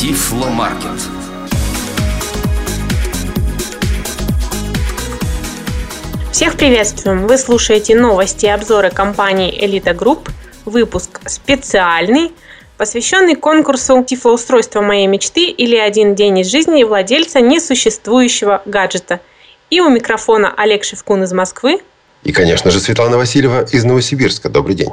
Тифломаркет. Всех приветствуем! Вы слушаете новости и обзоры компании «Элита Групп». Выпуск специальный, посвященный конкурсу «Тифлоустройство моей мечты» или «Один день из жизни владельца несуществующего гаджета». И у микрофона Олег Шевкун из Москвы. И, конечно же, Светлана Васильева из Новосибирска. Добрый день.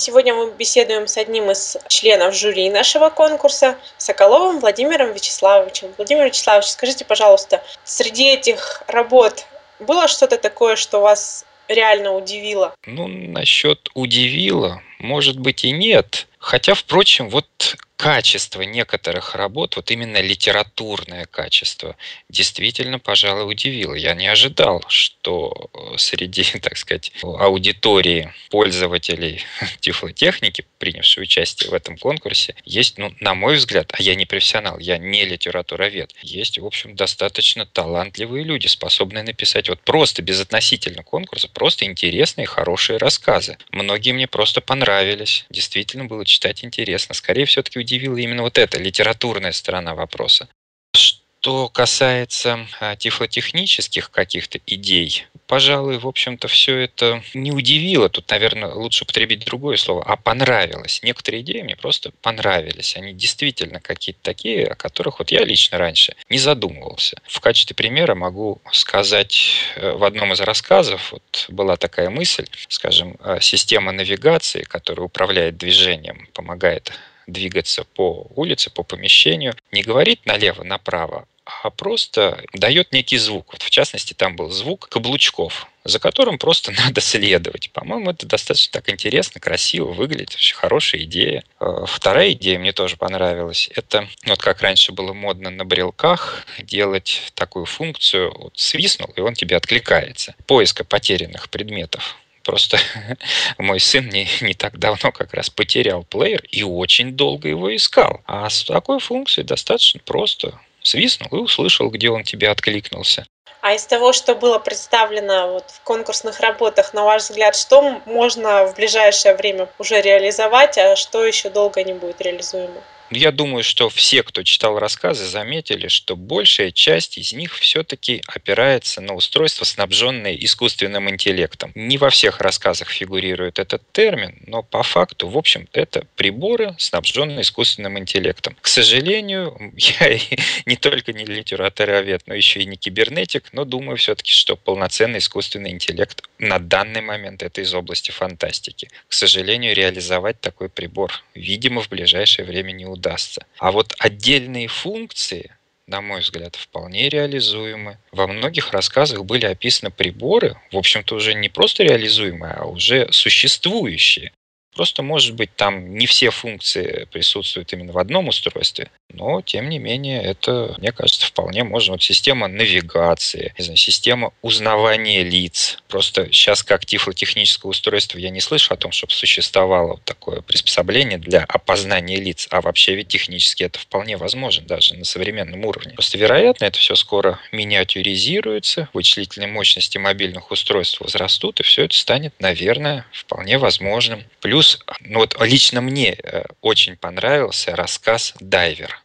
Сегодня мы беседуем с одним из членов жюри нашего конкурса, Соколовым Владимиром Вячеславовичем. Владимир Вячеславович, скажите, пожалуйста, среди этих работ было что-то такое, что вас реально удивило? Ну, насчет удивило, может быть и нет. Хотя, впрочем, вот качество некоторых работ, вот именно литературное качество, действительно, пожалуй, удивило. Я не ожидал, что э, среди, так сказать, аудитории пользователей тифлотехники, принявшей участие в этом конкурсе, есть, ну, на мой взгляд, а я не профессионал, я не литературовед, есть, в общем, достаточно талантливые люди, способные написать вот просто безотносительно конкурса, просто интересные, хорошие рассказы. Многие мне просто понравились, действительно было читать интересно. Скорее, все-таки удивила именно вот эта литературная сторона вопроса. Что касается а, тифлотехнических каких-то идей, пожалуй, в общем-то, все это не удивило. Тут, наверное, лучше употребить другое слово, а понравилось. Некоторые идеи мне просто понравились. Они действительно какие-то такие, о которых вот я лично раньше не задумывался. В качестве примера могу сказать, э, в одном из рассказов вот была такая мысль, скажем, э, система навигации, которая управляет движением, помогает двигаться по улице, по помещению, не говорит налево-направо, а просто дает некий звук. Вот в частности, там был звук каблучков, за которым просто надо следовать. По-моему, это достаточно так интересно, красиво выглядит, очень хорошая идея. Э, вторая идея мне тоже понравилась. Это вот как раньше было модно на брелках делать такую функцию, вот свистнул, и он тебе откликается. Поиска потерянных предметов. Просто мой сын не, не так давно как раз потерял плеер и очень долго его искал. А с такой функцией достаточно просто свистнул и услышал, где он тебе откликнулся. А из того, что было представлено вот в конкурсных работах, на ваш взгляд, что можно в ближайшее время уже реализовать, а что еще долго не будет реализуемо? Я думаю, что все, кто читал рассказы, заметили, что большая часть из них все-таки опирается на устройства, снабженные искусственным интеллектом. Не во всех рассказах фигурирует этот термин, но по факту, в общем, это приборы, снабженные искусственным интеллектом. К сожалению, я не только не литературовед, но еще и не кибернетик, но думаю все-таки, что полноценный искусственный интеллект на данный момент это из области фантастики. К сожалению, реализовать такой прибор, видимо, в ближайшее время не удастся удастся. А вот отдельные функции, на мой взгляд, вполне реализуемы. Во многих рассказах были описаны приборы, в общем-то, уже не просто реализуемые, а уже существующие. Просто, может быть, там не все функции присутствуют именно в одном устройстве, но, тем не менее, это, мне кажется, вполне можно. Вот система навигации, не знаю, система узнавания лиц. Просто сейчас как тифлотехническое устройство я не слышу о том, чтобы существовало вот такое приспособление для опознания лиц. А вообще ведь технически это вполне возможно даже на современном уровне. Просто, вероятно, это все скоро миниатюризируется, вычислительные мощности мобильных устройств возрастут, и все это станет, наверное, вполне возможным. Плюс, ну вот лично мне э, очень понравился рассказ «Дайвер»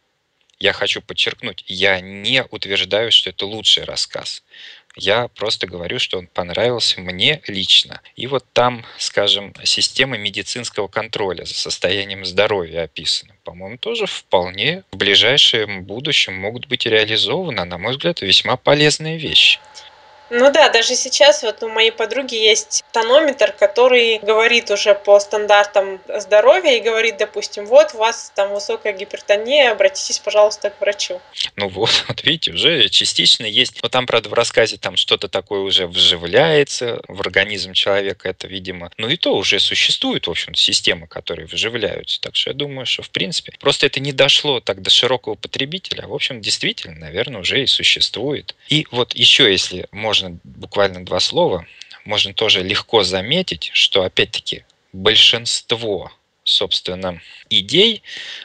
я хочу подчеркнуть, я не утверждаю, что это лучший рассказ. Я просто говорю, что он понравился мне лично. И вот там, скажем, система медицинского контроля за состоянием здоровья описана. По-моему, тоже вполне в ближайшем будущем могут быть реализованы. На мой взгляд, весьма полезные вещи. Ну да, даже сейчас вот у моей подруги есть тонометр, который говорит уже по стандартам здоровья и говорит, допустим, вот у вас там высокая гипертония, обратитесь, пожалуйста, к врачу. Ну вот, вот видите, уже частично есть. Но там, правда, в рассказе там что-то такое уже вживляется в организм человека, это, видимо, ну и то уже существует, в общем системы, которые вживляются. Так что я думаю, что, в принципе, просто это не дошло так до широкого потребителя, а, в общем, действительно, наверное, уже и существует. И вот еще, если можно можно буквально два слова, можно тоже легко заметить, что опять-таки большинство собственно, идей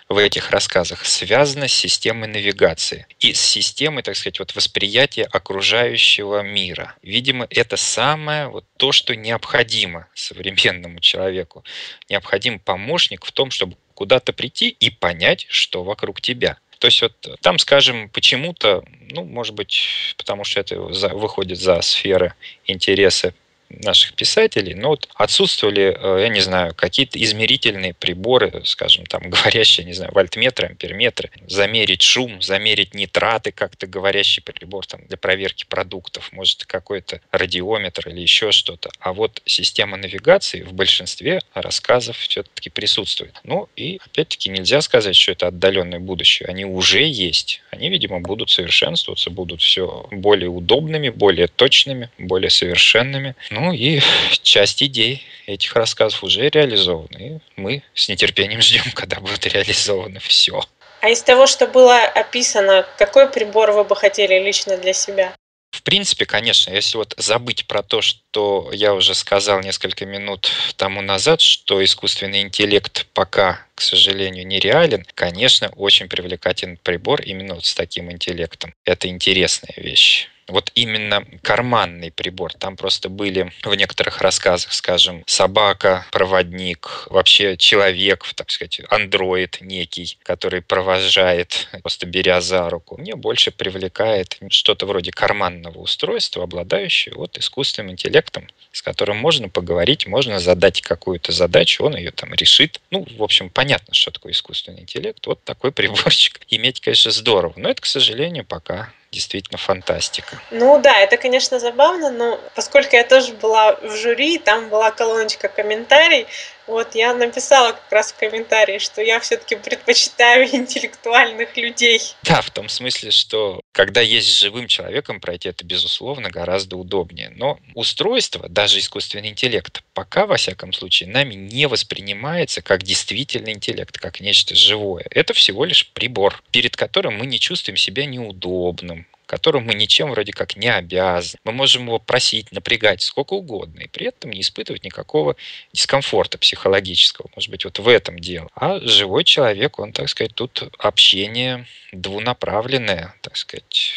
в этих рассказах связано с системой навигации и с системой, так сказать, вот восприятия окружающего мира. Видимо, это самое вот то, что необходимо современному человеку. Необходим помощник в том, чтобы куда-то прийти и понять, что вокруг тебя. То есть вот там, скажем, почему-то, ну, может быть, потому что это выходит за сферы интереса наших писателей, но вот отсутствовали, э, я не знаю, какие-то измерительные приборы, скажем, там, говорящие, не знаю, вольтметры, амперметры, замерить шум, замерить нитраты, как-то говорящий прибор там, для проверки продуктов, может, какой-то радиометр или еще что-то. А вот система навигации в большинстве рассказов все-таки присутствует. Ну и, опять-таки, нельзя сказать, что это отдаленное будущее. Они уже есть. Они, видимо, будут совершенствоваться, будут все более удобными, более точными, более совершенными. Ну, ну и часть идей этих рассказов уже реализованы. И мы с нетерпением ждем, когда будет реализовано все. А из того, что было описано, какой прибор вы бы хотели лично для себя? В принципе, конечно, если вот забыть про то, что я уже сказал несколько минут тому назад, что искусственный интеллект пока, к сожалению, нереален, конечно, очень привлекательный прибор именно вот с таким интеллектом. Это интересная вещь вот именно карманный прибор. Там просто были в некоторых рассказах, скажем, собака, проводник, вообще человек, так сказать, андроид некий, который провожает, просто беря за руку. Мне больше привлекает что-то вроде карманного устройства, обладающее вот искусственным интеллектом, с которым можно поговорить, можно задать какую-то задачу, он ее там решит. Ну, в общем, понятно, что такое искусственный интеллект. Вот такой приборчик иметь, конечно, здорово. Но это, к сожалению, пока действительно фантастика. Ну да, это, конечно, забавно, но поскольку я тоже была в жюри, там была колоночка комментарий, вот я написала как раз в комментарии, что я все-таки предпочитаю интеллектуальных людей. Да, в том смысле, что когда есть живым человеком пройти, это, безусловно, гораздо удобнее. Но устройство, даже искусственный интеллект, пока, во всяком случае, нами не воспринимается как действительный интеллект, как нечто живое. Это всего лишь прибор, перед которым мы не чувствуем себя неудобным, которому мы ничем вроде как не обязаны. Мы можем его просить, напрягать сколько угодно, и при этом не испытывать никакого дискомфорта психологического. Может быть, вот в этом дело. А живой человек, он, так сказать, тут общение двунаправленное, так сказать,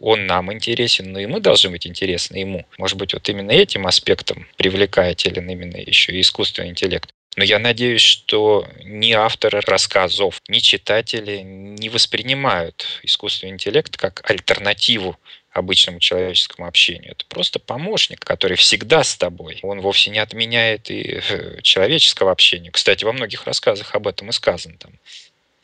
он нам интересен, но и мы должны быть интересны ему. Может быть, вот именно этим аспектом привлекателен именно еще и искусственный интеллект. Но я надеюсь, что ни авторы рассказов, ни читатели не воспринимают искусственный интеллект как альтернативу обычному человеческому общению. Это просто помощник, который всегда с тобой. Он вовсе не отменяет и э, человеческого общения. Кстати, во многих рассказах об этом и сказано. Там,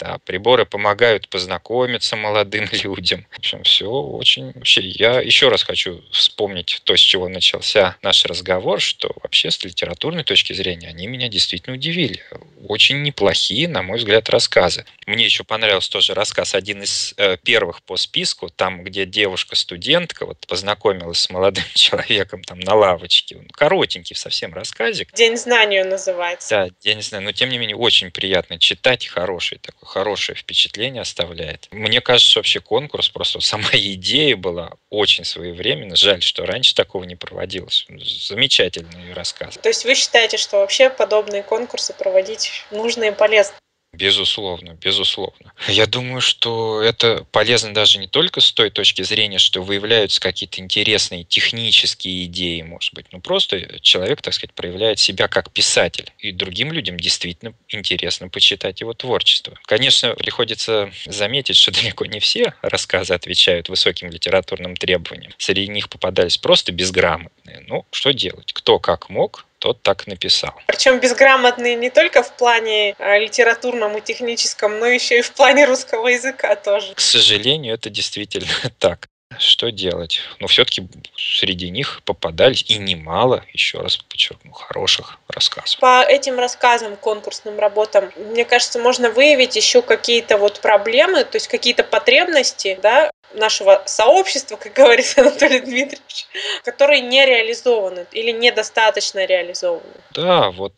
да, приборы помогают познакомиться молодым людям. В общем, все очень... Вообще, я еще раз хочу вспомнить то, с чего начался наш разговор, что вообще с литературной точки зрения они меня действительно удивили. Очень неплохие, на мой взгляд, рассказы. Мне еще понравился тоже рассказ, один из э, первых по списку, там, где девушка-студентка вот познакомилась с молодым человеком там на лавочке. Коротенький совсем рассказик. День знания называется. Да, День знания. Но, тем не менее, очень приятно читать, хороший такой хорошее впечатление оставляет. Мне кажется, вообще конкурс, просто сама идея была очень своевременно. Жаль, что раньше такого не проводилось. Замечательный рассказ. То есть вы считаете, что вообще подобные конкурсы проводить нужно и полезно? Безусловно, безусловно. Я думаю, что это полезно даже не только с той точки зрения, что выявляются какие-то интересные технические идеи, может быть, но просто человек, так сказать, проявляет себя как писатель. И другим людям действительно интересно почитать его творчество. Конечно, приходится заметить, что далеко не все рассказы отвечают высоким литературным требованиям. Среди них попадались просто безграмотные. Ну, что делать? Кто как мог, тот так написал. Причем безграмотные не только в плане а, литературном и техническом, но еще и в плане русского языка тоже. К сожалению, это действительно так. Что делать? Но все-таки среди них попадались и немало, еще раз подчеркну, хороших рассказов. По этим рассказам, конкурсным работам, мне кажется, можно выявить еще какие-то вот проблемы, то есть какие-то потребности, да, нашего сообщества, как говорит Анатолий Дмитриевич, которые не реализованы или недостаточно реализованы. Да, вот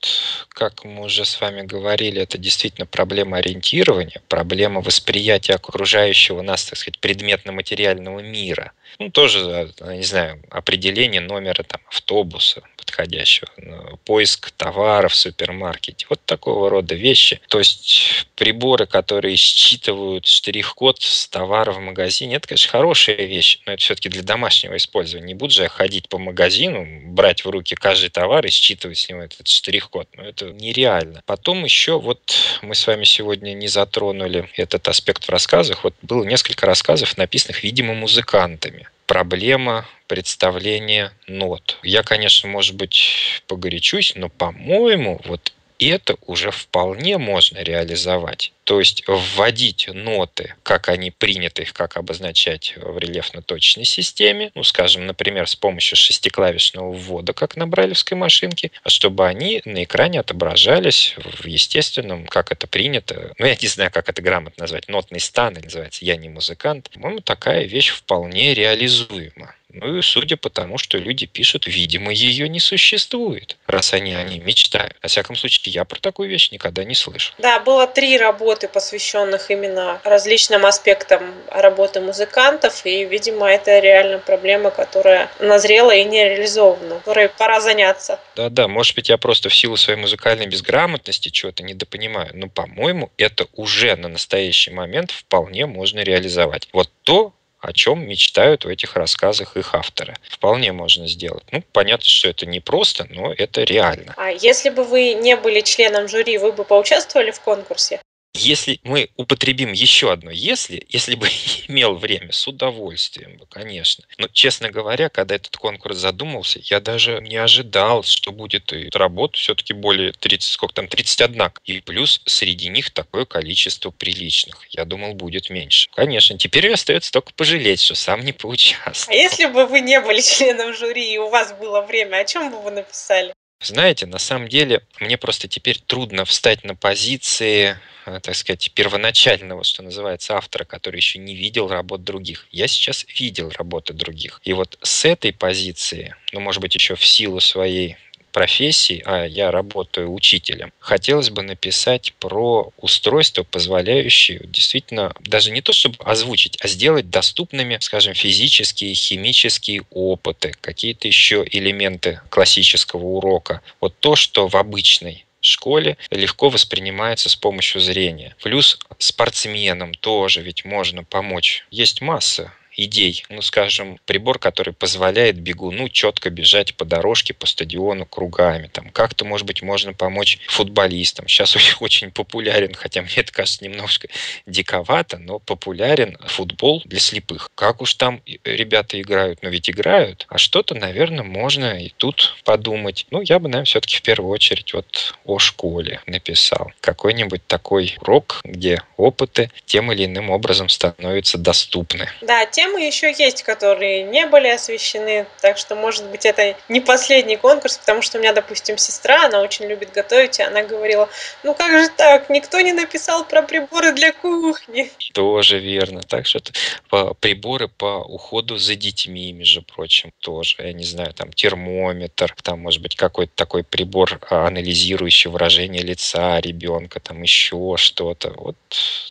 как мы уже с вами говорили, это действительно проблема ориентирования, проблема восприятия окружающего нас, так сказать, предметно-материального мира. Ну, тоже, не знаю, определение номера там, автобуса, подходящего, ну, поиск товаров в супермаркете, вот такого рода вещи. То есть приборы, которые считывают штрих-код с товара в магазине, это, конечно, хорошая вещь, но это все-таки для домашнего использования. Не буду же я ходить по магазину, брать в руки каждый товар и считывать с него этот штрих-код. Но это нереально. Потом еще вот мы с вами сегодня не затронули этот аспект в рассказах. Вот было несколько рассказов, написанных, видимо, музыкантами проблема представления нот. Я, конечно, может быть, погорячусь, но, по-моему, вот это уже вполне можно реализовать. То есть вводить ноты, как они приняты, их как обозначать в рельефно-точной системе, ну, скажем, например, с помощью шестиклавишного ввода, как на брайлевской машинке, а чтобы они на экране отображались в естественном, как это принято, ну, я не знаю, как это грамотно назвать, нотный стан, называется «Я не музыкант». По-моему, такая вещь вполне реализуема. Ну и судя по тому, что люди пишут, видимо, ее не существует, раз они о ней мечтают. Во всяком случае, я про такую вещь никогда не слышал. Да, было три работы, посвященных именно различным аспектам работы музыкантов, и, видимо, это реально проблема, которая назрела и не реализована, которой пора заняться. Да-да, может быть, я просто в силу своей музыкальной безграмотности чего-то недопонимаю, но, по-моему, это уже на настоящий момент вполне можно реализовать. Вот то, о чем мечтают в этих рассказах их авторы. Вполне можно сделать. Ну, понятно, что это не просто, но это реально. А если бы вы не были членом жюри, вы бы поучаствовали в конкурсе? Если мы употребим еще одно «если», если бы имел время, с удовольствием бы, конечно. Но, честно говоря, когда этот конкурс задумался, я даже не ожидал, что будет и работ все-таки более 30, сколько там, 31. И плюс среди них такое количество приличных. Я думал, будет меньше. Конечно, теперь остается только пожалеть, что сам не поучаствовал. А если бы вы не были членом жюри и у вас было время, о чем бы вы написали? Знаете, на самом деле, мне просто теперь трудно встать на позиции Э, так сказать, первоначального, что называется, автора, который еще не видел работ других. Я сейчас видел работы других. И вот с этой позиции, ну, может быть, еще в силу своей профессии, а я работаю учителем, хотелось бы написать про устройство, позволяющее действительно даже не то, чтобы озвучить, а сделать доступными, скажем, физические, химические опыты, какие-то еще элементы классического урока. Вот то, что в обычной школе легко воспринимается с помощью зрения. Плюс спортсменам тоже ведь можно помочь. Есть масса идей. Ну, скажем, прибор, который позволяет бегуну четко бежать по дорожке, по стадиону кругами. Там как-то, может быть, можно помочь футболистам. Сейчас очень популярен, хотя мне это кажется немножко диковато, но популярен футбол для слепых. Как уж там ребята играют? Но ведь играют. А что-то, наверное, можно и тут подумать. Ну, я бы, наверное, все-таки в первую очередь вот о школе написал. Какой-нибудь такой урок, где опыты тем или иным образом становятся доступны. Да, те темы еще есть, которые не были освещены, так что, может быть, это не последний конкурс, потому что у меня, допустим, сестра, она очень любит готовить, и она говорила, ну как же так, никто не написал про приборы для кухни. Тоже верно. Так что по, приборы по уходу за детьми, между прочим, тоже. Я не знаю, там термометр, там, может быть, какой-то такой прибор, а, анализирующий выражение лица ребенка, там еще что-то. Вот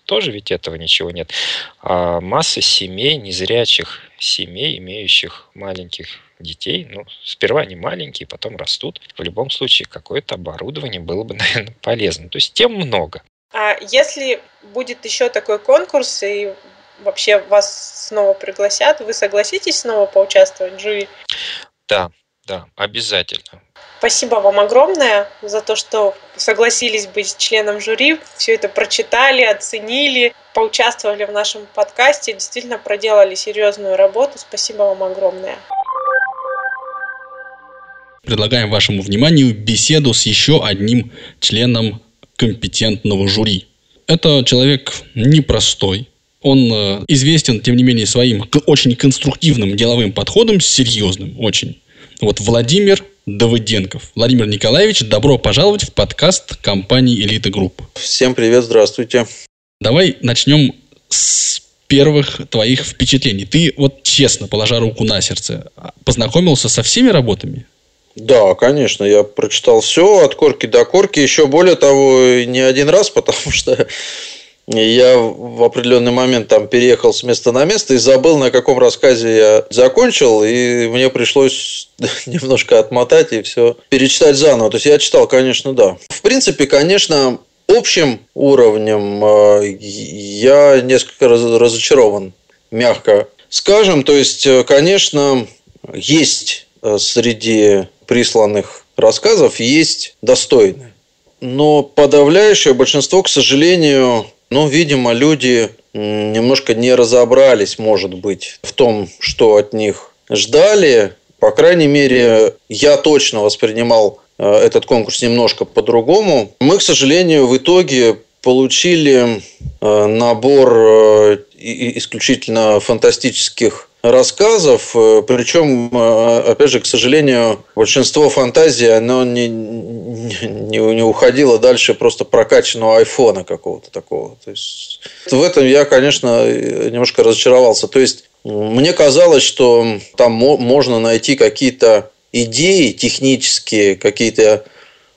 тоже ведь этого ничего нет. А масса семей не незрячих семей, имеющих маленьких детей, ну, сперва они маленькие, потом растут. В любом случае, какое-то оборудование было бы, наверное, полезно. То есть тем много. А если будет еще такой конкурс, и вообще вас снова пригласят, вы согласитесь снова поучаствовать в жюри? Да, да, обязательно. Спасибо вам огромное за то, что согласились быть членом жюри, все это прочитали, оценили, поучаствовали в нашем подкасте, действительно проделали серьезную работу. Спасибо вам огромное. Предлагаем вашему вниманию беседу с еще одним членом компетентного жюри. Это человек непростой, он э, известен, тем не менее, своим очень конструктивным деловым подходом, серьезным очень. Вот Владимир Давыденков. Владимир Николаевич, добро пожаловать в подкаст компании «Элита Групп». Всем привет, здравствуйте. Давай начнем с первых твоих впечатлений? Ты вот честно, положа руку на сердце, познакомился со всеми работами? Да, конечно, я прочитал все от корки до корки. Еще более того, не один раз, потому что я в определенный момент там переехал с места на место и забыл, на каком рассказе я закончил, и мне пришлось немножко отмотать и все перечитать заново. То есть я читал, конечно, да. В принципе, конечно, общим уровнем э, я несколько разочарован, мягко скажем. То есть, э, конечно, есть э, среди присланных рассказов есть достойные. Но подавляющее большинство, к сожалению, ну, видимо, люди немножко не разобрались, может быть, в том, что от них ждали. По крайней мере, я точно воспринимал э, этот конкурс немножко по-другому. Мы, к сожалению, в итоге получили э, набор э, исключительно фантастических рассказов, э, причем, э, опять же, к сожалению, большинство фантазий, оно не, не, не уходило дальше просто прокачанного айфона какого-то такого. То есть, в этом я, конечно, немножко разочаровался. То есть, мне казалось, что там можно найти какие-то идеи технические, какие-то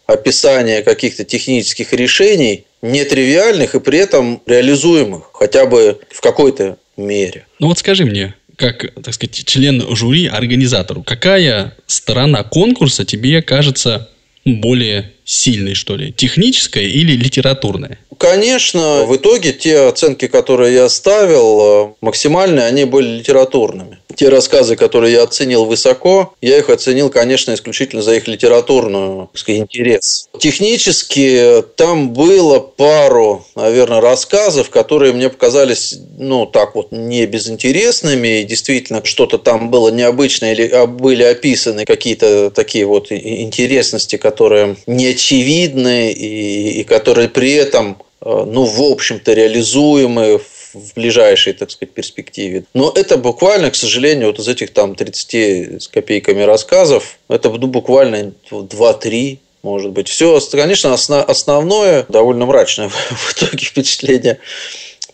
описания каких-то технических решений, нетривиальных и при этом реализуемых, хотя бы в какой-то мере. Ну вот скажи мне, как, так сказать, член жюри, организатору, какая сторона конкурса тебе кажется более сильной, что ли? Техническая или литературная? Конечно, в итоге те оценки, которые я ставил, э, максимальные, они были литературными. Те рассказы, которые я оценил высоко, я их оценил, конечно, исключительно за их литературную так сказать, интерес. Технически там было пару, наверное, рассказов, которые мне показались, ну, так вот, не безинтересными. И действительно, что-то там было необычное или а, были описаны какие-то такие вот интересности, которые не очевидны и, и которые при этом Э, ну, в общем-то, реализуемые в ближайшей, так сказать, перспективе. Но это буквально, к сожалению, вот из этих там 30 с копейками рассказов, это ну, буквально 2-3 может быть. Все, конечно, основное довольно мрачное в итоге впечатление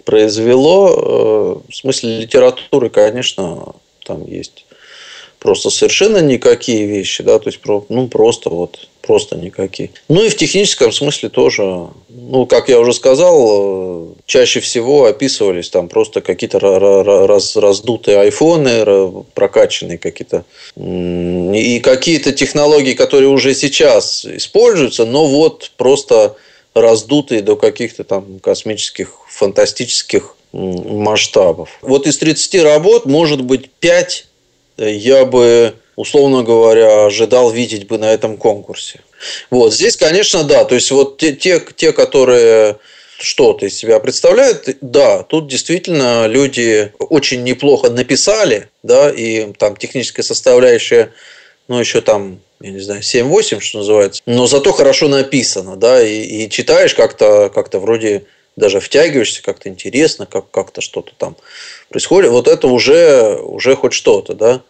произвело. Э, в смысле литературы, конечно, там есть просто совершенно никакие вещи, да, то есть ну просто вот просто никакие. Ну и в техническом смысле тоже, ну как я уже сказал, э, чаще всего описывались там просто какие-то раз, раздутые айфоны, прокачанные какие-то и какие-то технологии, которые уже сейчас используются, но вот просто раздутые до каких-то там космических, фантастических масштабов. Вот из 30 работ, может быть, 5 я бы, условно говоря, ожидал видеть бы на этом конкурсе. Вот здесь, конечно, да. То есть вот те, те, те которые что-то из себя представляют, да, тут действительно люди очень неплохо написали, да, и там техническая составляющая, ну, еще там я не знаю, 7-8, что называется, но зато хорошо написано, да, и, и читаешь как-то как вроде даже втягиваешься, как-то интересно, как, как-то что-то там происходит. Вот это уже, уже хоть что-то, да.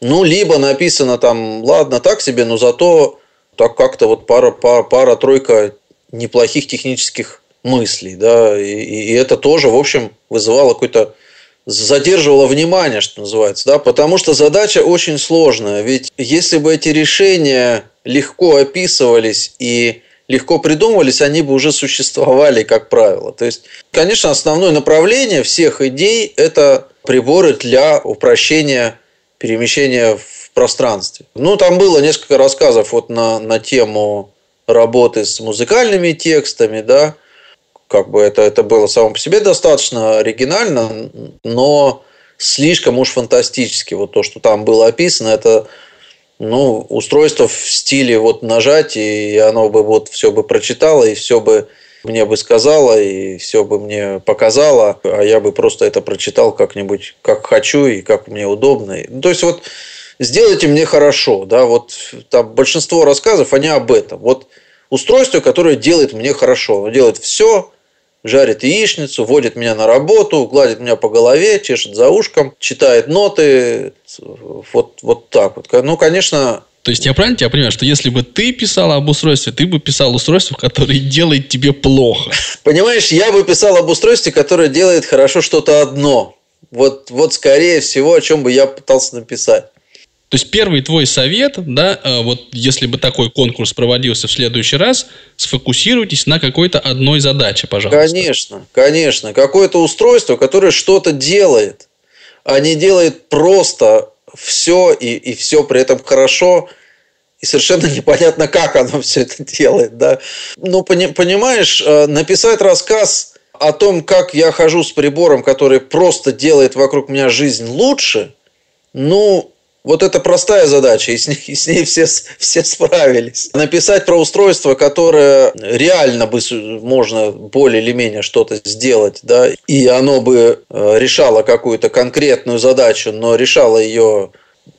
Ну, либо написано там, ладно, так себе, но зато так как-то вот пара, пара, пара-тройка неплохих технических мыслей, да, и, и это тоже, в общем, вызывало какой-то задерживало внимание, что называется, да, потому что задача очень сложная. Ведь если бы эти решения легко описывались и легко придумывались, они бы уже существовали, как правило. То есть, конечно, основное направление всех идей – это приборы для упрощения перемещения в пространстве. Ну, там было несколько рассказов вот на, на тему работы с музыкальными текстами, да, как бы это, это было само по себе достаточно оригинально, но слишком уж фантастически. Вот то, что там было описано, это ну, устройство в стиле вот нажать, и оно бы вот все бы прочитало, и все бы мне бы сказала, и все бы мне показала, а я бы просто это прочитал как-нибудь, как хочу и как мне удобно. Ну, то есть вот сделайте мне хорошо, да, вот там большинство рассказов, они об этом. Вот устройство, которое делает мне хорошо, оно делает все, жарит яичницу, водит меня на работу, гладит меня по голове, чешет за ушком, читает ноты. Вот, вот так вот. Ну, конечно, то есть я правильно тебя понимаю, что если бы ты писал об устройстве, ты бы писал устройство, которое делает тебе плохо? Понимаешь, я бы писал об устройстве, которое делает хорошо что-то одно. Вот, вот скорее всего, о чем бы я пытался написать. То есть первый твой совет, да, э, вот если бы такой конкурс проводился в следующий раз, сфокусируйтесь на какой-то одной задаче, пожалуйста. Конечно, конечно. Какое-то устройство, которое что-то делает, не делает просто все и, и все при этом хорошо, и совершенно непонятно, как оно все это делает. Да? Ну, пони, понимаешь, э, написать рассказ о том, как я хожу с прибором, который просто делает вокруг меня жизнь лучше, ну, вот это простая задача, и с ней, и с ней все, все справились. Написать про устройство, которое реально бы можно более или менее что-то сделать, да, и оно бы э, решало какую-то конкретную задачу, но решало ее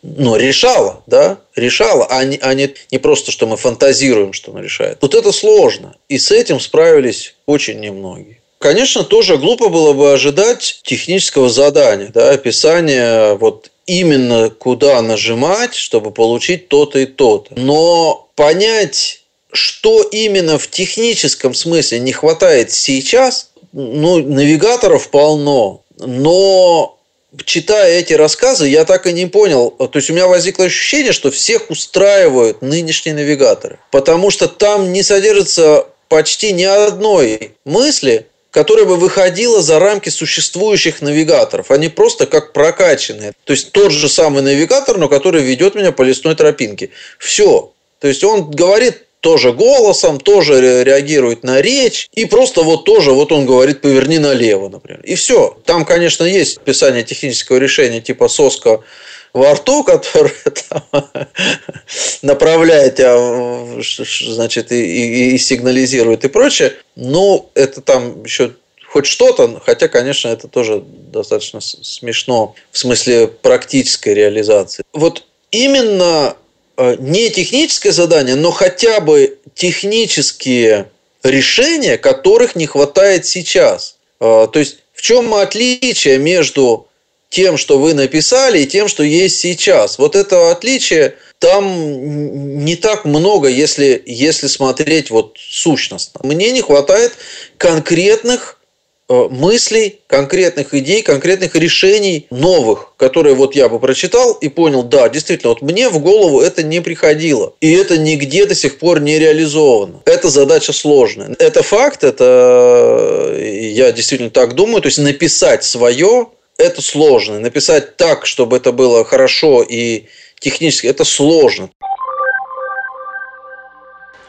но решало, да, решало, а не, а не, не просто, что мы фантазируем, что оно решает. Вот это сложно. И с этим справились очень немногие. Конечно, тоже глупо было бы ожидать технического задания, да, описания вот именно куда нажимать, чтобы получить то-то и то-то. Но понять, что именно в техническом смысле не хватает сейчас, ну, навигаторов полно, но читая эти рассказы, я так и не понял. То есть у меня возникло ощущение, что всех устраивают нынешние навигаторы. Потому что там не содержится почти ни одной мысли, которая бы выходила за рамки существующих навигаторов. Они просто как прокачанные. То есть тот же самый навигатор, но который ведет меня по лесной тропинке. Все. То есть он говорит тоже голосом, тоже реагирует на речь. И просто вот тоже, вот он говорит, поверни налево, например. И все. Там, конечно, есть описание технического решения типа соска во рту, который направляет тебя, значит, и, и, и сигнализирует и прочее. Но это там еще хоть что-то, хотя, конечно, это тоже достаточно смешно в смысле практической реализации. Вот именно э, не техническое задание, но хотя бы технические решения, которых не хватает сейчас. Э, то есть в чем отличие между тем, что вы написали, и тем, что есть сейчас. Вот это отличие там не так много, если, если смотреть вот сущностно. Мне не хватает конкретных э, мыслей, конкретных идей, конкретных решений новых, которые вот я бы прочитал и понял, да, действительно, вот мне в голову это не приходило. И это нигде до сих пор не реализовано. Это задача сложная. Это факт, это э, я действительно так думаю. То есть написать свое это сложно. Написать так, чтобы это было хорошо и технически, это сложно.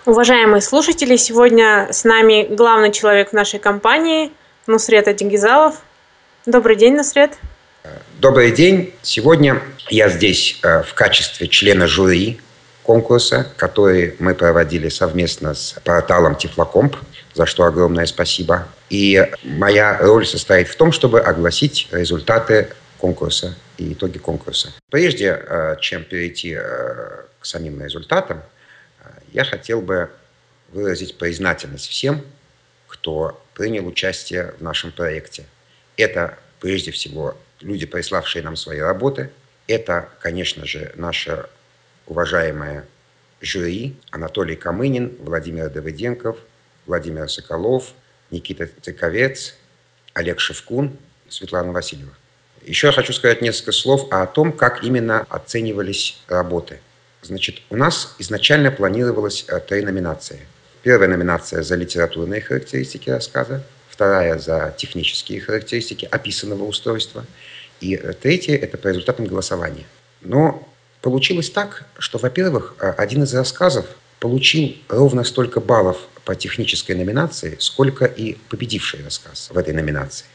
Уважаемые слушатели, сегодня с нами главный человек в нашей компании Нусрет Адингизалов. Добрый день, Нусрет. Добрый день. Сегодня я здесь э, в качестве члена жюри конкурса, который мы проводили совместно с порталом Тифлокомп, за что огромное спасибо. И моя роль состоит в том, чтобы огласить результаты конкурса и итоги конкурса. Прежде э, чем перейти э, к самим результатам, э, я хотел бы выразить признательность всем, кто принял участие в нашем проекте. Это прежде всего люди, приславшие нам свои работы. Это, конечно же, наше уважаемое жюри Анатолий Камынин, Владимир Давыденков, Владимир Соколов – Никита Тыковец, Олег Шевкун, Светлана Васильева. Еще я хочу сказать несколько слов о том, как именно оценивались работы. Значит, у нас изначально планировалось э, три номинации. Первая номинация за литературные характеристики рассказа, вторая за технические характеристики описанного устройства, и э, третья – это по результатам голосования. Но получилось так, что, во-первых, э, один из рассказов получил ровно столько баллов по технической номинации, сколько и победивший рассказ в этой номинации.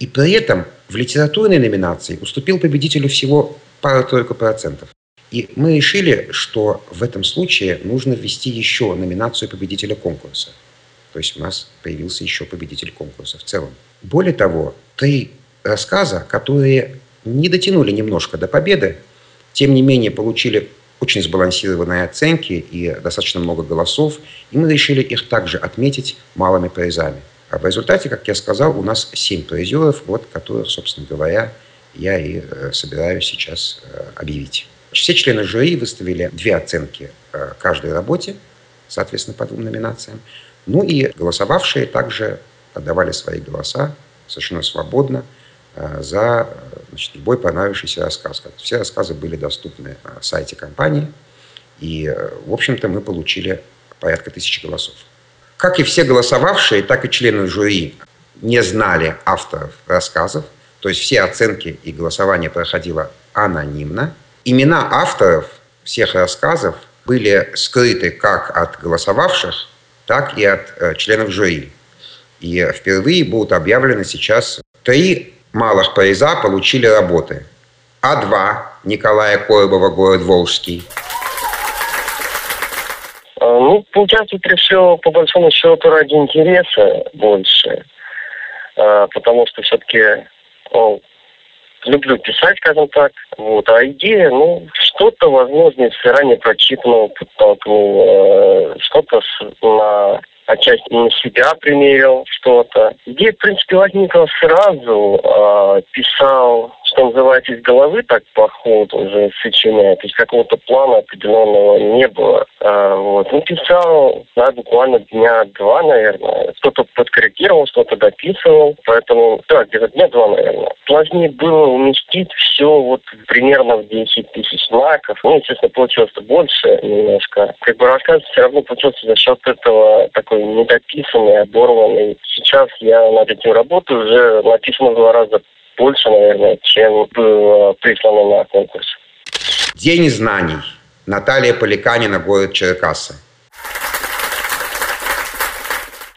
И при этом в литературной номинации уступил победителю всего пару-тройку процентов. И мы решили, что в этом случае нужно ввести еще номинацию победителя конкурса. То есть у нас появился еще победитель конкурса в целом. Более того, три рассказа, которые не дотянули немножко до победы, тем не менее получили очень сбалансированные оценки и достаточно много голосов, и мы решили их также отметить малыми призами. А в результате, как я сказал, у нас семь призеров, вот, которых, собственно говоря, я и э, собираюсь сейчас э, объявить. Все члены жюри выставили две оценки э, каждой работе, соответственно, по двум номинациям. Ну и голосовавшие также отдавали свои голоса совершенно свободно за значит, любой понравившийся рассказ. Все рассказы были доступны на сайте компании, и, в общем-то, мы получили порядка тысячи голосов. Как и все голосовавшие, так и члены жюри не знали авторов рассказов, то есть все оценки и голосование проходило анонимно. Имена авторов всех рассказов были скрыты как от голосовавших, так и от э, членов жюри. И впервые будут объявлены сейчас три малых приза получили работы. А2 Николая Коробова, город Волжский – а, ну, поучаствовать решил, по большому счету, ради интереса больше. А, потому что все-таки ну, люблю писать, скажем так. Вот. А идея, ну, что-то, возможно, из ранее прочитанного подтолкнул, э, что-то на отчасти на себя примерил что-то. Идея, в принципе, возникла сразу. Э, писал что называется, из головы так ходу уже сочиняет. То есть какого-то плана определенного не было. А, вот. Ну, писал, да, буквально дня два, наверное. Кто-то подкорректировал, что-то дописывал. Поэтому, да, где-то дня два, наверное. Сложнее было уместить все вот примерно в 10 тысяч знаков. Ну, естественно, получилось больше немножко. Как бы рассказ все равно получился за счет этого такой недописанный, оборванный. Сейчас я над этим работаю, уже написано в два раза больше, наверное, чем было прислано на конкурс. День знаний. Наталья Поликанина, город Черкассы.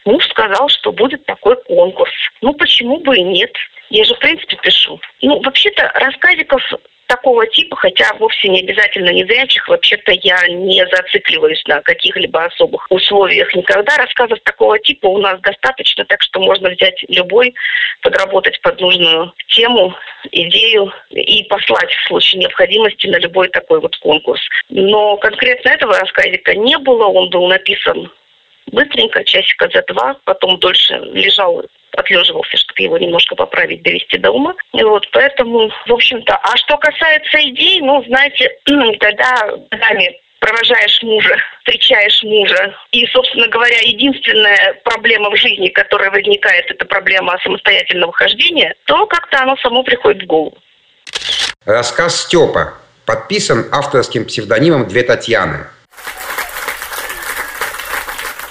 Муж сказал, что будет такой конкурс. Ну, почему бы и нет? Я же, в принципе, пишу. Ну, вообще-то, рассказиков такого типа, хотя вовсе не обязательно незрячих, вообще-то я не зацикливаюсь на каких-либо особых условиях никогда. Рассказов такого типа у нас достаточно, так что можно взять любой, подработать под нужную тему, идею и послать в случае необходимости на любой такой вот конкурс. Но конкретно этого рассказика не было, он был написан быстренько, часика за два, потом дольше лежал отлеживался, чтобы его немножко поправить, довести до ума. И вот поэтому, в общем-то, а что касается идей, ну, знаете, когда нами провожаешь мужа, встречаешь мужа. И, собственно говоря, единственная проблема в жизни, которая возникает, это проблема самостоятельного хождения, то как-то оно само приходит в голову. Рассказ Степа подписан авторским псевдонимом «Две Татьяны».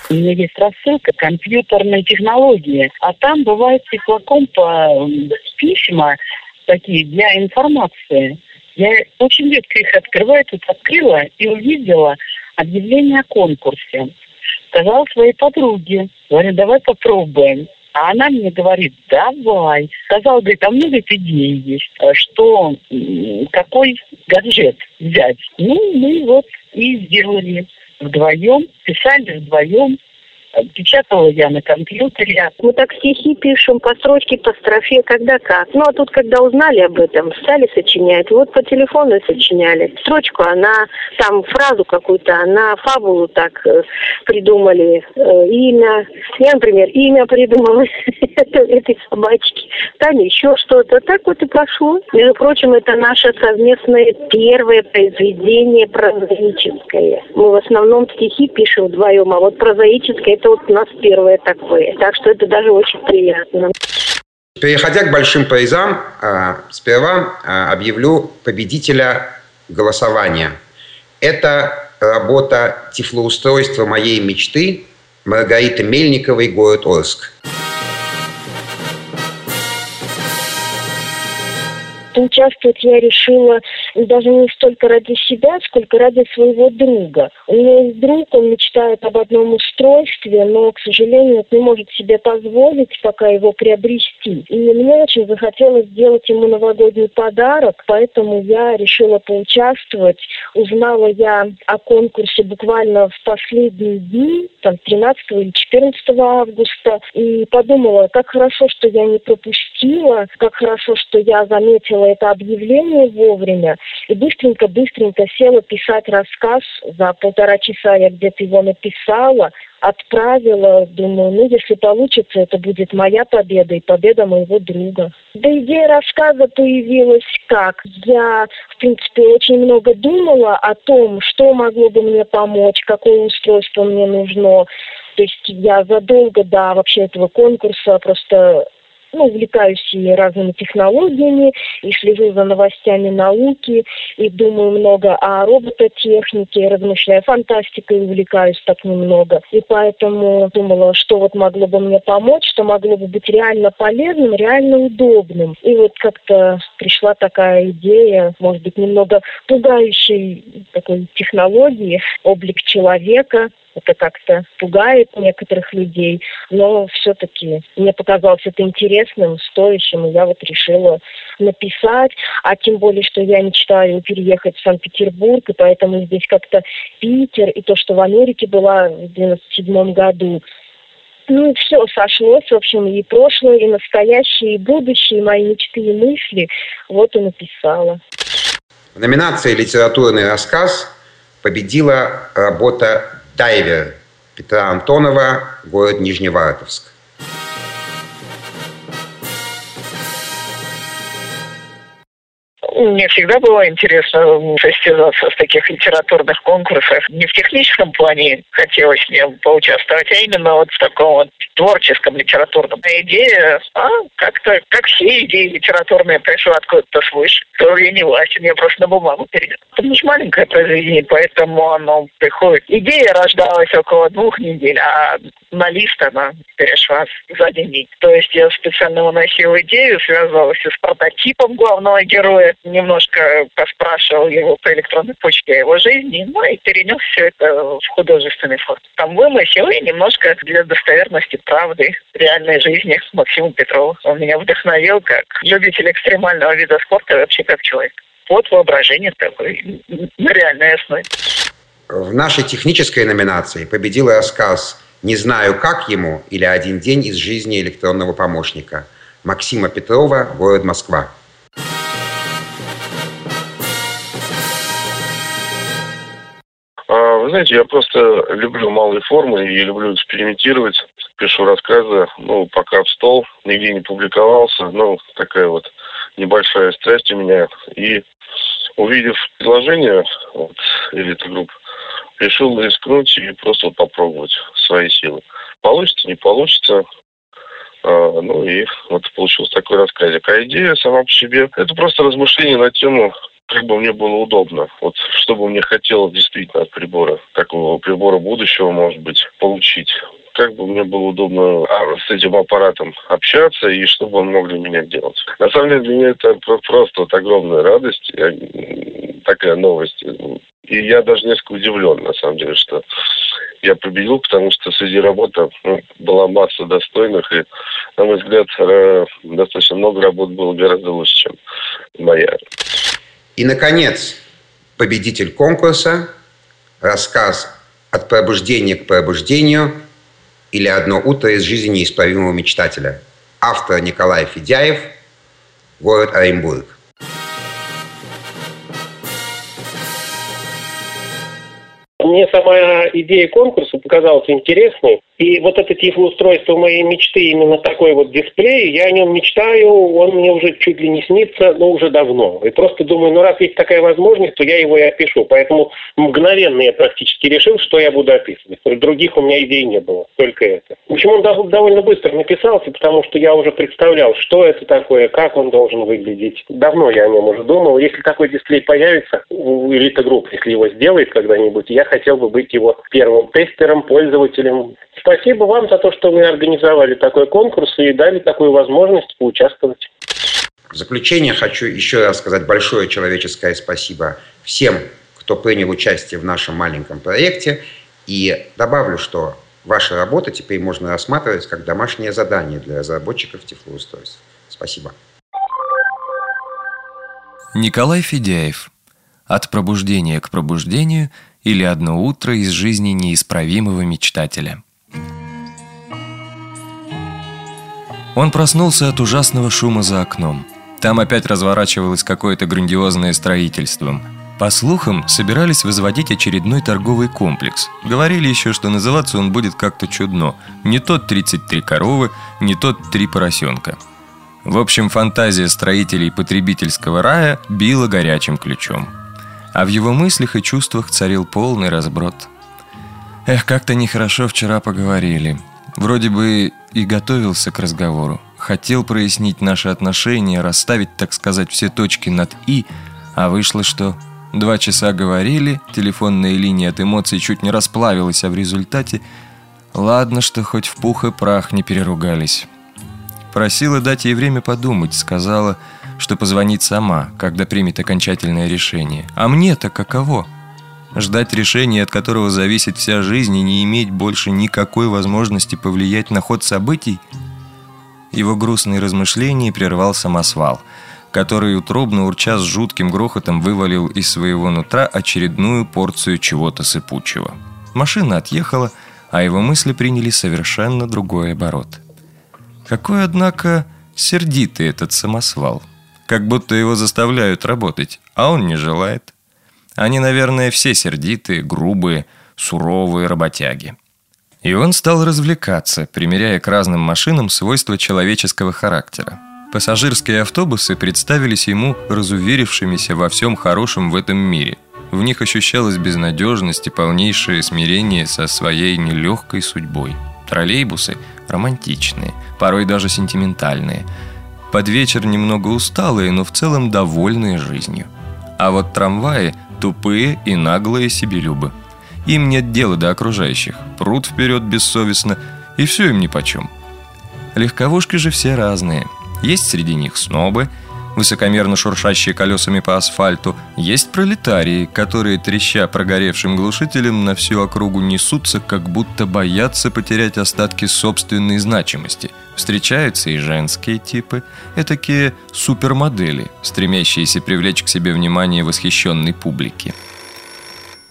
У меня есть рассылка компьютерной технологии, а там бывает теплоком по письма такие для информации. Я очень редко их открываю, тут открыла и увидела объявление о конкурсе. Сказала своей подруге, говорю, давай попробуем. А она мне говорит, давай. Сказала, говорит, а много идей есть, что какой гаджет взять. Ну, мы вот и сделали вдвоем, писали вдвоем, печатала я на компьютере. Мы так стихи пишем, по строчке, по строфе, когда как. Ну, а тут, когда узнали об этом, стали сочинять. Вот по телефону сочиняли. Строчку она, там фразу какую-то, она фабулу так э, придумали. Э, имя. Я, например, имя придумала этой собачки. Таня еще что-то. Так вот и пошло. Между прочим, это наше совместное первое произведение прозаическое. Мы в основном стихи пишем вдвоем, а вот прозаическое это вот у нас первое такое. Так что это даже очень приятно. Переходя к большим призам, а, сперва а, объявлю победителя голосования. Это работа тифлоустройства моей мечты Маргариты Мельниковой «Город Орск». Участвовать я решила даже не столько ради себя, сколько ради своего друга. У меня есть друг, он мечтает об одном устройстве, но, к сожалению, не может себе позволить пока его приобрести. И мне очень захотелось сделать ему новогодний подарок, поэтому я решила поучаствовать. Узнала я о конкурсе буквально в последние дни, там, 13 или 14 августа, и подумала, как хорошо, что я не пропустила, как хорошо, что я заметила это объявление вовремя и быстренько-быстренько села писать рассказ. За полтора часа я где-то его написала. отправила. Думаю, ну, если получится, это будет моя победа и победа моего друга. Да идея рассказа появилась как? Я, в принципе, очень много думала о том, что могло бы мне помочь, какое устройство мне нужно. То есть я задолго до вообще этого конкурса просто ну, увлекаюсь и разными технологиями, и слежу за новостями науки, и думаю много о робототехнике, размышляю фантастикой, увлекаюсь так немного. И поэтому думала, что вот могло бы мне помочь, что могло бы быть реально полезным, реально удобным. И вот как-то пришла такая идея, может быть, немного пугающей такой технологии, облик человека, это как-то пугает некоторых людей, но все-таки мне показалось это интересным, стоящим, и я вот решила написать, а тем более, что я мечтаю переехать в Санкт-Петербург, и поэтому здесь как-то Питер, и то, что в Америке была в 97 году, ну, все сошлось, в общем, и прошлое, и настоящее, и будущее, и мои мечты и мысли. Вот и написала. В номинации «Литературный рассказ» победила работа Дайвер Петра Антонова, город Нижневартовск. Мне всегда было интересно состязаться в таких литературных конкурсах. Не в техническом плане хотелось мне поучаствовать, а именно вот в таком вот творческом литературном. А идея, а, как-то, как все идеи литературные, пришла откуда-то свыше. Я не власть, мне просто на бумагу передали. Это не маленькое произведение, поэтому оно приходит. Идея рождалась около двух недель, а на лист она перешла за день. То есть я специально выносил идею, связывалась с прототипом главного героя, немножко поспрашивал его по электронной почте о его жизни, ну и перенес все это в художественный формат. Там вымысел и немножко для достоверности правды реальной жизни Максима Петрова. Он меня вдохновил как любитель экстремального вида спорта и вообще как человек. Вот воображение такое на реальной основе. В нашей технической номинации победил рассказ «Не знаю, как ему» или «Один день из жизни электронного помощника» Максима Петрова, город Москва. Вы знаете, я просто люблю малые формы и люблю экспериментировать. Пишу рассказы, ну, пока в стол, нигде не публиковался. Ну, такая вот небольшая страсть у меня. И увидев предложение вот, элиты групп, решил рискнуть и просто вот попробовать свои силы. Получится, не получится. А, ну и вот получился такой рассказик. А идея сама по себе, это просто размышление на тему как бы мне было удобно. Вот что бы мне хотелось действительно от прибора, такого прибора будущего, может быть, получить. Как бы мне было удобно а, с этим аппаратом общаться и что бы он мог для меня делать. На самом деле для меня это просто вот огромная радость, такая новость. И я даже несколько удивлен, на самом деле, что я победил, потому что среди работы ну, была масса достойных, и, на мой взгляд, э, достаточно много работ было гораздо лучше, чем моя. И, наконец, победитель конкурса, рассказ «От пробуждения к пробуждению» или «Одно утро из жизни неисправимого мечтателя». Автор Николай Федяев, город Оренбург. Мне сама идея конкурса показалась интересной. И вот это тифлоустройство моей мечты, именно такой вот дисплей, я о нем мечтаю, он мне уже чуть ли не снится, но уже давно. И просто думаю, ну раз есть такая возможность, то я его и опишу. Поэтому мгновенно я практически решил, что я буду описывать. Других у меня идей не было, только это. Общем, он довольно быстро написался, потому что я уже представлял, что это такое, как он должен выглядеть. Давно я о нем уже думал. Если такой дисплей появится у Элита Групп, если его сделает когда-нибудь, я хотел бы быть его первым тестером, пользователем, Спасибо вам за то, что вы организовали такой конкурс и дали такую возможность поучаствовать. В заключение хочу еще раз сказать большое человеческое спасибо всем, кто принял участие в нашем маленьком проекте. И добавлю, что ваша работа теперь можно рассматривать как домашнее задание для разработчиков тифлоустройств. Спасибо. Николай Федяев. От пробуждения к пробуждению или одно утро из жизни неисправимого мечтателя. Он проснулся от ужасного шума за окном. Там опять разворачивалось какое-то грандиозное строительство. По слухам, собирались возводить очередной торговый комплекс. Говорили еще, что называться он будет как-то чудно. Не тот 33 коровы, не тот три поросенка. В общем, фантазия строителей потребительского рая била горячим ключом. А в его мыслях и чувствах царил полный разброд. Эх, как-то нехорошо вчера поговорили. Вроде бы и готовился к разговору. Хотел прояснить наши отношения, расставить, так сказать, все точки над «и», а вышло, что два часа говорили, телефонная линия от эмоций чуть не расплавилась, а в результате ладно, что хоть в пух и прах не переругались. Просила дать ей время подумать, сказала, что позвонит сама, когда примет окончательное решение. А мне-то каково? Ждать решения, от которого зависит вся жизнь, и не иметь больше никакой возможности повлиять на ход событий? Его грустные размышления прервал самосвал, который утробно урча с жутким грохотом вывалил из своего нутра очередную порцию чего-то сыпучего. Машина отъехала, а его мысли приняли совершенно другой оборот. Какой, однако, сердитый этот самосвал. Как будто его заставляют работать, а он не желает. Они, наверное, все сердитые, грубые, суровые работяги. И он стал развлекаться, примеряя к разным машинам свойства человеческого характера. Пассажирские автобусы представились ему разуверившимися во всем хорошем в этом мире. В них ощущалась безнадежность и полнейшее смирение со своей нелегкой судьбой. Троллейбусы романтичные, порой даже сентиментальные. Под вечер немного усталые, но в целом довольные жизнью. А вот трамваи тупые и наглые себелюбы – им нет дела до окружающих, прут вперед бессовестно, и все им нипочем. Легковушки же все разные. Есть среди них снобы, высокомерно шуршащие колесами по асфальту, есть пролетарии, которые, треща прогоревшим глушителем, на всю округу несутся, как будто боятся потерять остатки собственной значимости. Встречаются и женские типы, этакие супермодели, стремящиеся привлечь к себе внимание восхищенной публики.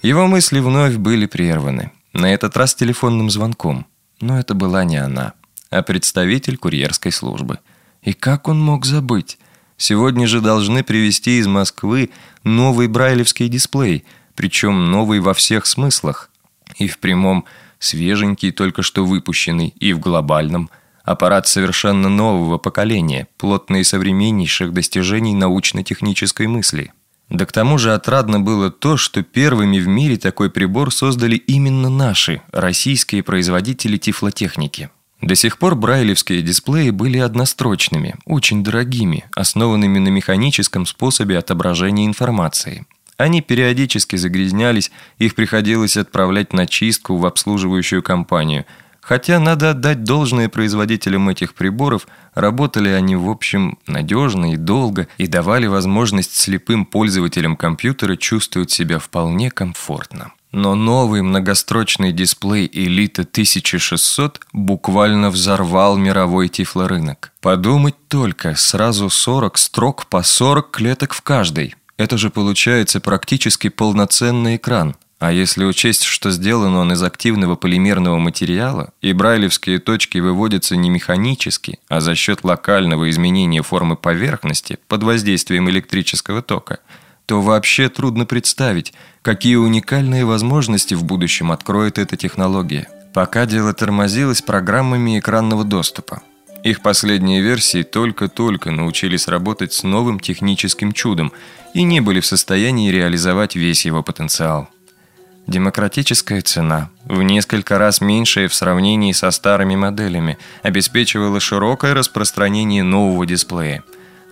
Его мысли вновь были прерваны. На этот раз телефонным звонком. Но это была не она, а представитель курьерской службы. И как он мог забыть? Сегодня же должны привезти из Москвы новый брайлевский дисплей, причем новый во всех смыслах. И в прямом свеженький, только что выпущенный, и в глобальном – Аппарат совершенно нового поколения, плотно и современнейших достижений научно-технической мысли. Да к тому же отрадно было то, что первыми в мире такой прибор создали именно наши, российские производители тифлотехники. До сих пор брайлевские дисплеи были однострочными, очень дорогими, основанными на механическом способе отображения информации. Они периодически загрязнялись, их приходилось отправлять на чистку в обслуживающую компанию – Хотя надо отдать должное производителям этих приборов, работали они, в общем, надежно и долго и давали возможность слепым пользователям компьютера чувствовать себя вполне комфортно. Но новый многострочный дисплей Elite 1600 буквально взорвал мировой тифлорынок. Подумать только, сразу 40 строк по 40 клеток в каждой. Это же получается практически полноценный экран – а если учесть, что сделан он из активного полимерного материала, и брайлевские точки выводятся не механически, а за счет локального изменения формы поверхности под воздействием электрического тока, то вообще трудно представить, какие уникальные возможности в будущем откроет эта технология. Пока дело тормозилось программами экранного доступа. Их последние версии только-только научились работать с новым техническим чудом и не были в состоянии реализовать весь его потенциал. Демократическая цена, в несколько раз меньшая в сравнении со старыми моделями, обеспечивала широкое распространение нового дисплея.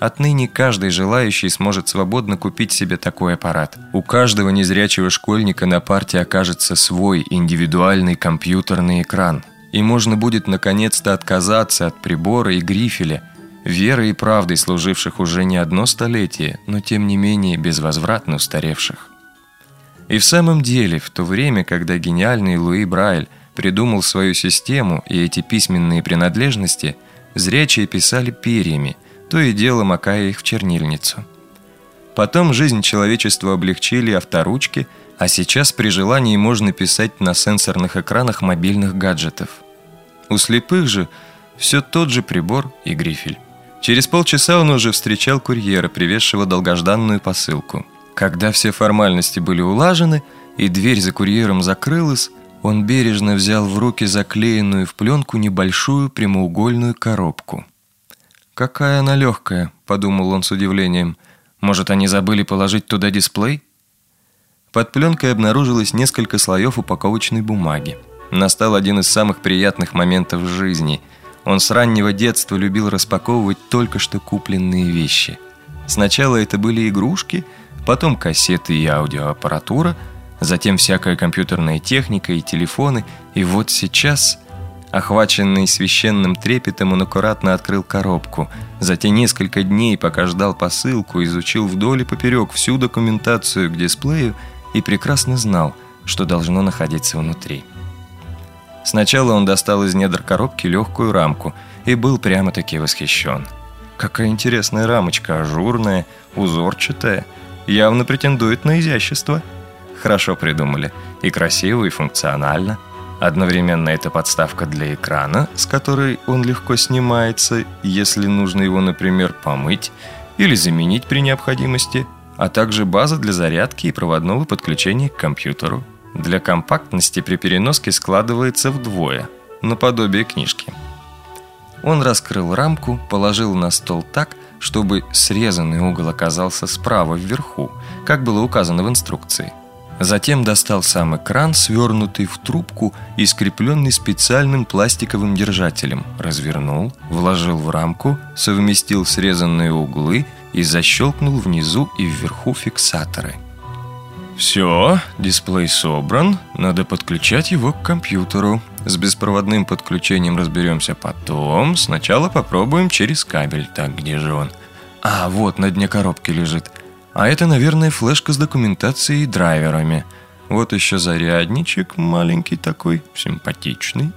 Отныне каждый желающий сможет свободно купить себе такой аппарат. У каждого незрячего школьника на парте окажется свой индивидуальный компьютерный экран. И можно будет наконец-то отказаться от прибора и грифеля, верой и правдой служивших уже не одно столетие, но тем не менее безвозвратно устаревших. И в самом деле, в то время, когда гениальный Луи Брайль придумал свою систему и эти письменные принадлежности, зрячие писали перьями, то и дело макая их в чернильницу. Потом жизнь человечества облегчили авторучки, а сейчас при желании можно писать на сенсорных экранах мобильных гаджетов. У слепых же все тот же прибор и грифель. Через полчаса он уже встречал курьера, привезшего долгожданную посылку – Когда все формальности были улажены и дверь за курьером закрылась, он бережно взял в руки заклеенную в пленку небольшую прямоугольную коробку. «Какая она легкая», — подумал он с удивлением. «Может, они забыли положить туда дисплей?» Под пленкой обнаружилось несколько слоев упаковочной бумаги. Настал один из самых приятных моментов в жизни. Он с раннего детства любил распаковывать только что купленные вещи. Сначала это были игрушки, потом кассеты и аудиоаппаратура, затем всякая компьютерная техника и телефоны, и вот сейчас... Охваченный священным трепетом, он аккуратно открыл коробку. За те несколько дней, пока ждал посылку, изучил вдоль и поперек всю документацию к дисплею и прекрасно знал, что должно находиться внутри. Сначала он достал из недр коробки легкую рамку и был прямо-таки восхищен. Какая интересная рамочка, ажурная, узорчатая, явно претендует на изящество. Хорошо придумали, и красиво, и функционально. Одновременно это подставка для экрана, с которой он легко снимается, если нужно его, например, помыть или заменить при необходимости, а также база для зарядки и проводного подключения к компьютеру для компактности при переноске складывается вдвое, наподобие книжки. Он раскрыл рамку, положил на стол так, чтобы срезанный угол оказался справа вверху, как было указано в инструкции. Затем достал сам экран, свернутый в трубку и скрепленный специальным пластиковым держателем, развернул, вложил в рамку, совместил срезанные углы и защелкнул внизу и вверху фиксаторы – все, дисплей собран, надо подключать его к компьютеру. С беспроводным подключением разберемся потом. Сначала попробуем через кабель. Так, где же он? А, вот на дне коробки лежит. А это, наверное, флешка с документацией и драйверами. Вот еще зарядничек маленький такой, симпатичный.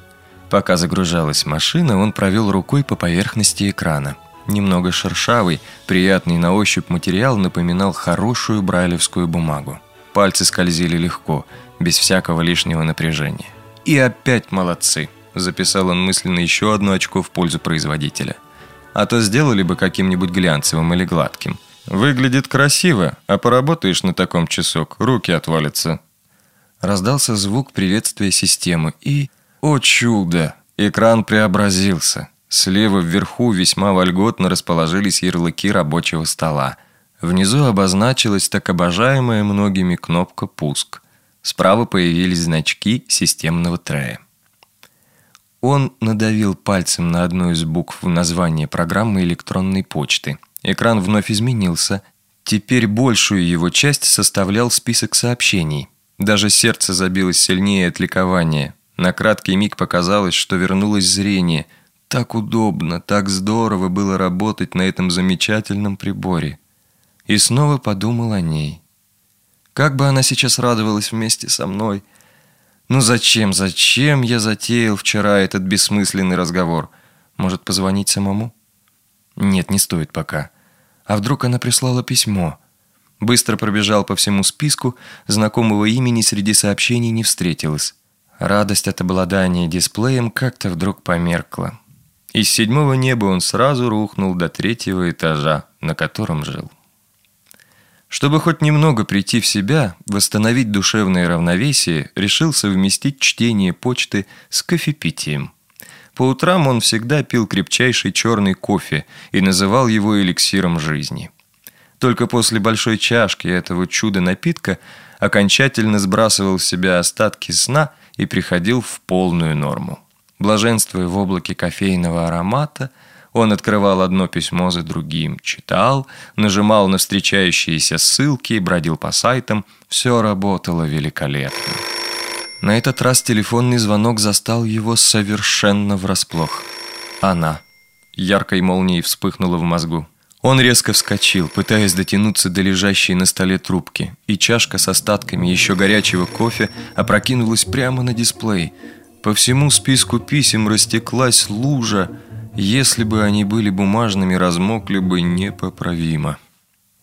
Пока загружалась машина, он провел рукой по поверхности экрана. Немного шершавый, приятный на ощупь материал напоминал хорошую брайлевскую бумагу. Пальцы скользили легко, без всякого лишнего напряжения. «И опять молодцы!» – записал он мысленно еще одно очко в пользу производителя. «А то сделали бы каким-нибудь глянцевым или гладким. Выглядит красиво, а поработаешь на таком часок, руки отвалятся». Раздался звук приветствия системы и... О чудо! Экран преобразился. Слева вверху весьма вольготно расположились ярлыки рабочего стола – Внизу обозначилась так обожаемая многими кнопка «Пуск». Справа появились значки системного трея. Он надавил пальцем на одну из букв в названии программы электронной почты. Экран вновь изменился. Теперь большую его часть составлял список сообщений. Даже сердце забилось сильнее от ликования. На краткий миг показалось, что вернулось зрение. Так удобно, так здорово было работать на этом замечательном приборе и снова подумал о ней. Как бы она сейчас радовалась вместе со мной. Ну зачем, зачем я затеял вчера этот бессмысленный разговор? Может, позвонить самому? Нет, не стоит пока. А вдруг она прислала письмо? Быстро пробежал по всему списку, знакомого имени среди сообщений не встретилось. Радость от обладания дисплеем как-то вдруг померкла. Из седьмого неба он сразу рухнул до третьего этажа, на котором жил. Чтобы хоть немного прийти в себя, восстановить душевное равновесие, решил совместить чтение почты с кофепитием. По утрам он всегда пил крепчайший черный кофе и называл его эликсиром жизни. Только после большой чашки этого чуда-напитка окончательно сбрасывал с себя остатки сна и приходил в полную норму. Блаженствуя в облаке кофейного аромата – он открывал одно письмо за другим, читал, нажимал на встречающиеся ссылки, бродил по сайтам. Все работало великолепно. На этот раз телефонный звонок застал его совершенно врасплох. Она. Яркой молнией вспыхнула в мозгу. Он резко вскочил, пытаясь дотянуться до лежащей на столе трубки, и чашка с остатками еще горячего кофе опрокинулась прямо на дисплей. По всему списку писем растеклась лужа, если бы они были бумажными, размокли бы непоправимо.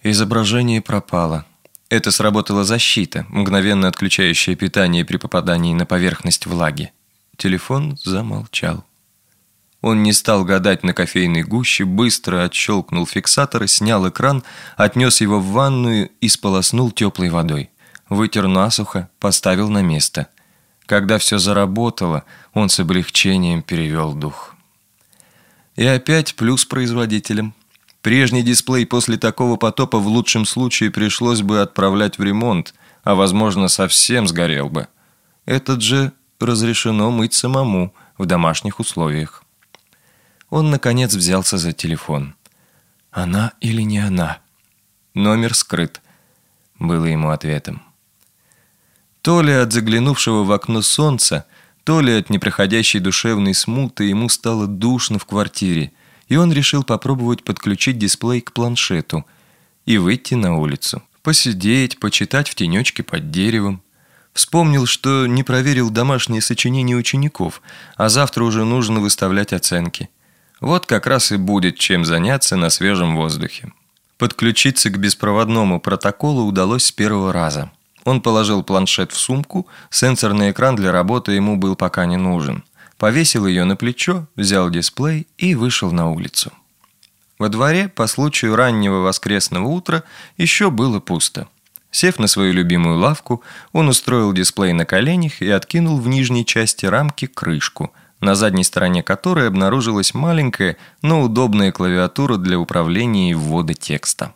Изображение пропало. Это сработала защита, мгновенно отключающая питание при попадании на поверхность влаги. Телефон замолчал. Он не стал гадать на кофейной гуще, быстро отщелкнул фиксатор, снял экран, отнес его в ванную и сполоснул теплой водой. Вытер насухо, поставил на место. Когда все заработало, он с облегчением перевел дух. И опять плюс производителям. Прежний дисплей после такого потопа в лучшем случае пришлось бы отправлять в ремонт, а возможно совсем сгорел бы. Этот же разрешено мыть самому в домашних условиях. Он, наконец, взялся за телефон. «Она или не она?» «Номер скрыт», — было ему ответом. То ли от заглянувшего в окно солнца, то ли от непроходящей душевной смуты ему стало душно в квартире, и он решил попробовать подключить дисплей к планшету и выйти на улицу. Посидеть, почитать в тенечке под деревом. Вспомнил, что не проверил домашние сочинения учеников, а завтра уже нужно выставлять оценки. Вот как раз и будет чем заняться на свежем воздухе. Подключиться к беспроводному протоколу удалось с первого раза. Он положил планшет в сумку, сенсорный экран для работы ему был пока не нужен. Повесил ее на плечо, взял дисплей и вышел на улицу. Во дворе по случаю раннего воскресного утра еще было пусто. Сев на свою любимую лавку, он устроил дисплей на коленях и откинул в нижней части рамки крышку – на задней стороне которой обнаружилась маленькая, но удобная клавиатура для управления и ввода текста.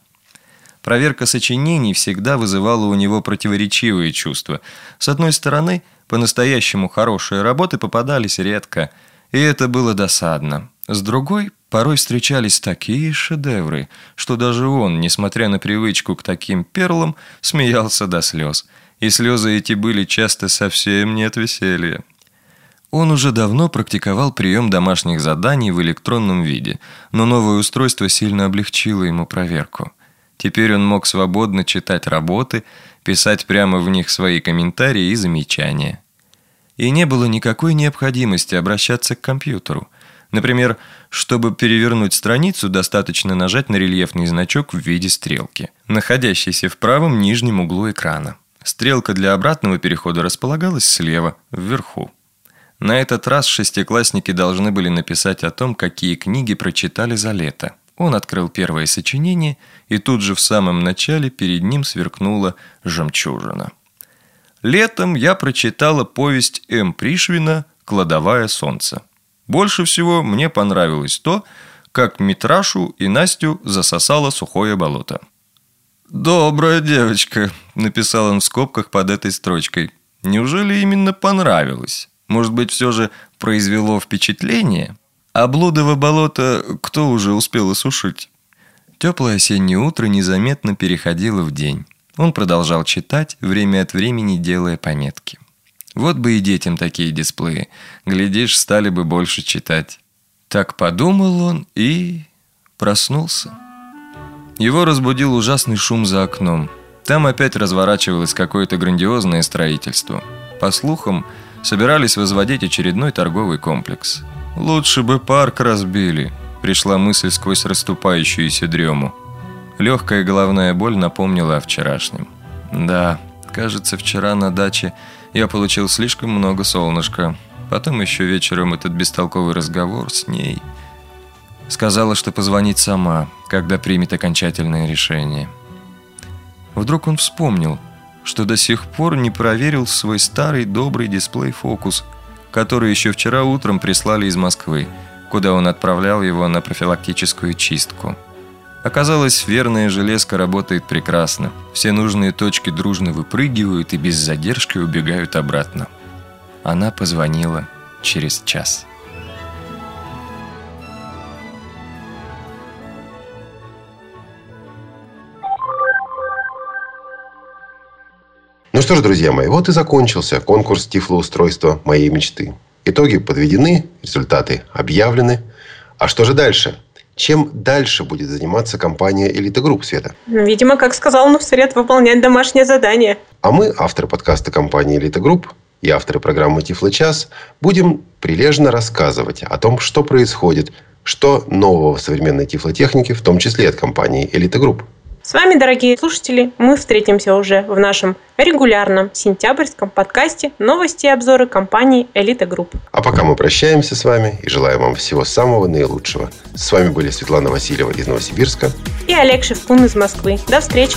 Проверка сочинений всегда вызывала у него противоречивые чувства. С одной стороны, по-настоящему хорошие работы попадались редко, и это было досадно. С другой, порой встречались такие шедевры, что даже он, несмотря на привычку к таким перлам, смеялся до слез. И слезы эти были часто совсем не от веселья. Он уже давно практиковал прием домашних заданий в электронном виде, но новое устройство сильно облегчило ему проверку. Теперь он мог свободно читать работы, писать прямо в них свои комментарии и замечания. И не было никакой необходимости обращаться к компьютеру. Например, чтобы перевернуть страницу, достаточно нажать на рельефный значок в виде стрелки, находящийся в правом нижнем углу экрана. Стрелка для обратного перехода располагалась слева, вверху. На этот раз шестиклассники должны были написать о том, какие книги прочитали за лето. Он открыл первое сочинение, и тут же в самом начале перед ним сверкнула жемчужина. Летом я прочитала повесть М. Пришвина «Кладовая солнца». Больше всего мне понравилось то, как Митрашу и Настю засосало сухое болото. «Добрая девочка», — написал он в скобках под этой строчкой. «Неужели именно понравилось?» Может быть, все же произвело впечатление? А блудово болото кто уже успел осушить? Теплое осеннее утро незаметно переходило в день. Он продолжал читать, время от времени делая пометки. Вот бы и детям такие дисплеи. Глядишь, стали бы больше читать. Так подумал он и проснулся. Его разбудил ужасный шум за окном. Там опять разворачивалось какое-то грандиозное строительство. По слухам, собирались возводить очередной торговый комплекс. «Лучше бы парк разбили», – пришла мысль сквозь расступающуюся дрему. Легкая головная боль напомнила о вчерашнем. «Да, кажется, вчера на даче я получил слишком много солнышка. Потом еще вечером этот бестолковый разговор с ней. Сказала, что позвонит сама, когда примет окончательное решение». Вдруг он вспомнил – что до сих пор не проверил свой старый добрый дисплей-фокус, который еще вчера утром прислали из Москвы, куда он отправлял его на профилактическую чистку. Оказалось, верная железка работает прекрасно. Все нужные точки дружно выпрыгивают и без задержки убегают обратно. Она позвонила через час. Что ж, друзья мои, вот и закончился конкурс тифлоустройства моей мечты. Итоги подведены, результаты объявлены. А что же дальше? Чем дальше будет заниматься компания «Элита Групп», Света? Видимо, как сказал Нусред, выполнять домашнее задание. А мы, авторы подкаста компании «Элита Групп» и авторы программы «Тифло час», будем прилежно рассказывать о том, что происходит, что нового в современной тифлотехнике, в том числе от компании «Элита Групп». С вами, дорогие слушатели, мы встретимся уже в нашем регулярном сентябрьском подкасте «Новости и обзоры компании «Элита Групп». А пока мы прощаемся с вами и желаем вам всего самого наилучшего. С вами были Светлана Васильева из Новосибирска и Олег Шевкун из Москвы. До встречи!